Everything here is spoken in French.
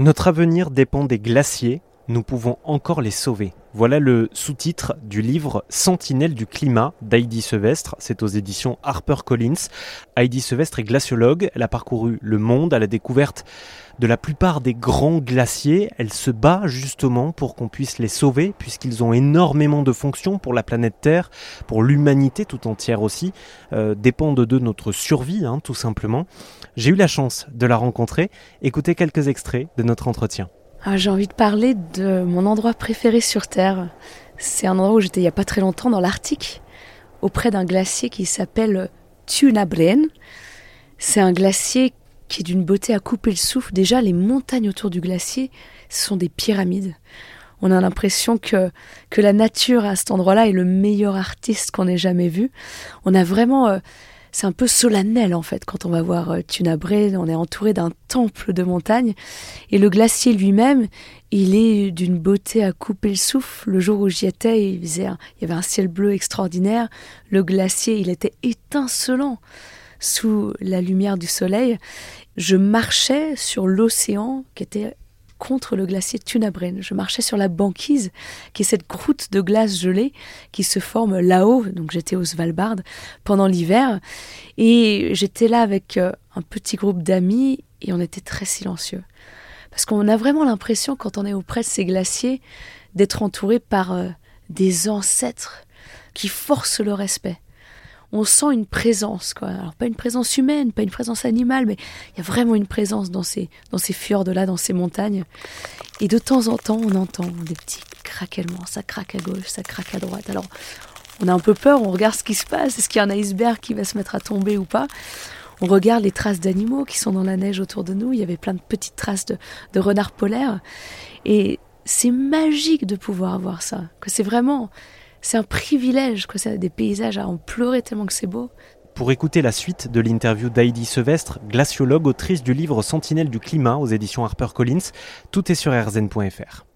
Notre avenir dépend des glaciers, nous pouvons encore les sauver. Voilà le sous-titre du livre Sentinelle du climat d'Heidi Sevestre. C'est aux éditions HarperCollins. Heidi Sevestre est glaciologue. Elle a parcouru le monde à la découverte de la plupart des grands glaciers. Elle se bat justement pour qu'on puisse les sauver puisqu'ils ont énormément de fonctions pour la planète Terre, pour l'humanité tout entière aussi. Euh, dépendent de notre survie, hein, tout simplement. J'ai eu la chance de la rencontrer. Écoutez quelques extraits de notre entretien. Ah, j'ai envie de parler de mon endroit préféré sur Terre. C'est un endroit où j'étais il n'y a pas très longtemps dans l'Arctique, auprès d'un glacier qui s'appelle Tunabren. C'est un glacier qui est d'une beauté à couper le souffle. Déjà, les montagnes autour du glacier, sont des pyramides. On a l'impression que, que la nature à cet endroit-là est le meilleur artiste qu'on ait jamais vu. On a vraiment euh, c'est un peu solennel en fait quand on va voir euh, Tunabré, on est entouré d'un temple de montagne et le glacier lui-même, il est d'une beauté à couper le souffle. Le jour où j'y étais, il, il y avait un ciel bleu extraordinaire, le glacier, il était étincelant sous la lumière du soleil. Je marchais sur l'océan qui était contre le glacier Tunabren. Je marchais sur la banquise, qui est cette croûte de glace gelée qui se forme là-haut. Donc j'étais au Svalbard pendant l'hiver et j'étais là avec euh, un petit groupe d'amis et on était très silencieux. Parce qu'on a vraiment l'impression, quand on est auprès de ces glaciers, d'être entouré par euh, des ancêtres qui forcent le respect on sent une présence, quoi. Alors pas une présence humaine, pas une présence animale, mais il y a vraiment une présence dans ces, dans ces fjords-là, dans ces montagnes. Et de temps en temps, on entend des petits craquements, ça craque à gauche, ça craque à droite. Alors on a un peu peur, on regarde ce qui se passe, est-ce qu'il y a un iceberg qui va se mettre à tomber ou pas? On regarde les traces d'animaux qui sont dans la neige autour de nous. Il y avait plein de petites traces de, de renards polaires. Et c'est magique de pouvoir voir ça. Que c'est vraiment, c'est un privilège, quoi. C'est des paysages à en pleurer tellement que c'est beau. Pour écouter la suite de l'interview d'Heidi Sevestre, glaciologue, autrice du livre Sentinelle du climat aux éditions HarperCollins, tout est sur rzn.fr.